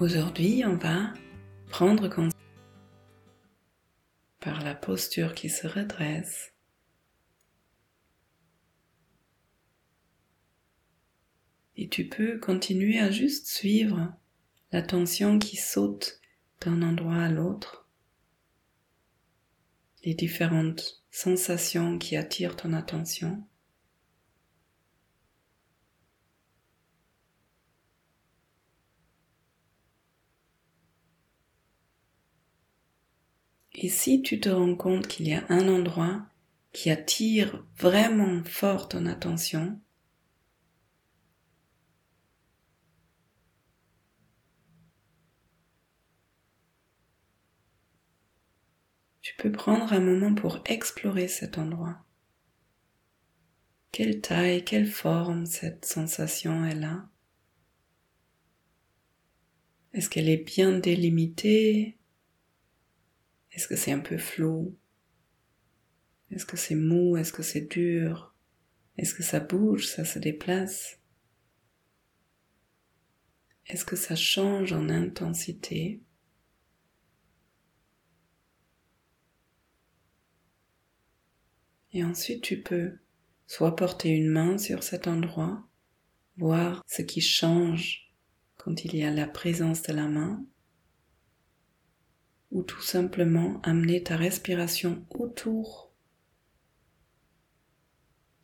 Aujourd'hui, on va prendre conscience par la posture qui se redresse et tu peux continuer à juste suivre l'attention qui saute d'un endroit à l'autre, les différentes sensations qui attirent ton attention. Et si tu te rends compte qu'il y a un endroit qui attire vraiment fort ton attention, tu peux prendre un moment pour explorer cet endroit. Quelle taille, quelle forme cette sensation est là? Est-ce qu'elle est bien délimitée? Est-ce que c'est un peu flou? Est-ce que c'est mou? Est-ce que c'est dur? Est-ce que ça bouge? Ça se déplace? Est-ce que ça change en intensité? Et ensuite tu peux soit porter une main sur cet endroit, voir ce qui change quand il y a la présence de la main, ou tout simplement amener ta respiration autour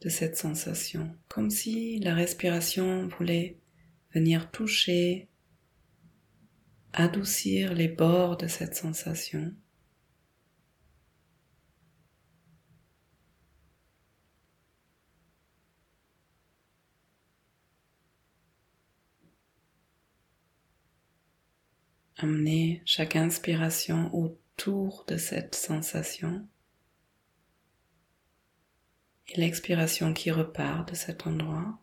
de cette sensation, comme si la respiration voulait venir toucher, adoucir les bords de cette sensation. Amener chaque inspiration autour de cette sensation et l'expiration qui repart de cet endroit.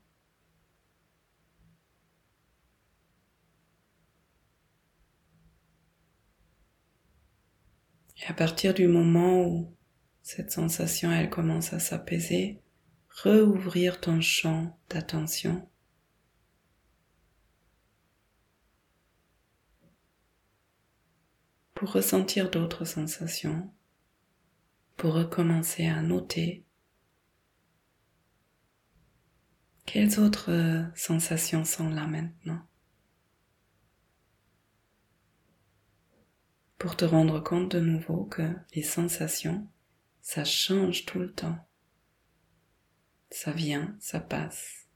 Et à partir du moment où cette sensation elle commence à s'apaiser, rouvrir ton champ d'attention pour ressentir d'autres sensations, pour recommencer à noter quelles autres sensations sont là maintenant. Pour te rendre compte de nouveau que les sensations, ça change tout le temps. Ça vient, ça passe.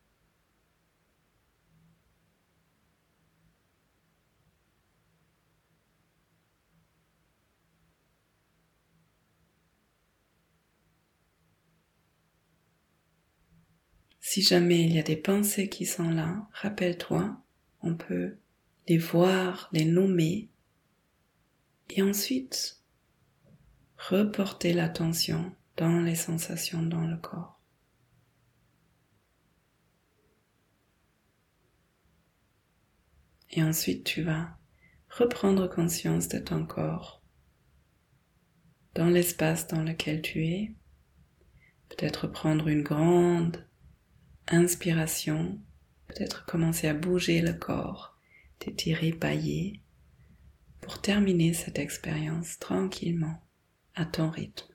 Si jamais il y a des pensées qui sont là, rappelle-toi, on peut les voir, les nommer, et ensuite reporter l'attention dans les sensations dans le corps. Et ensuite tu vas reprendre conscience de ton corps dans l'espace dans lequel tu es. Peut-être prendre une grande inspiration, peut-être commencer à bouger le corps, t'étirer, bailler, pour terminer cette expérience tranquillement, à ton rythme.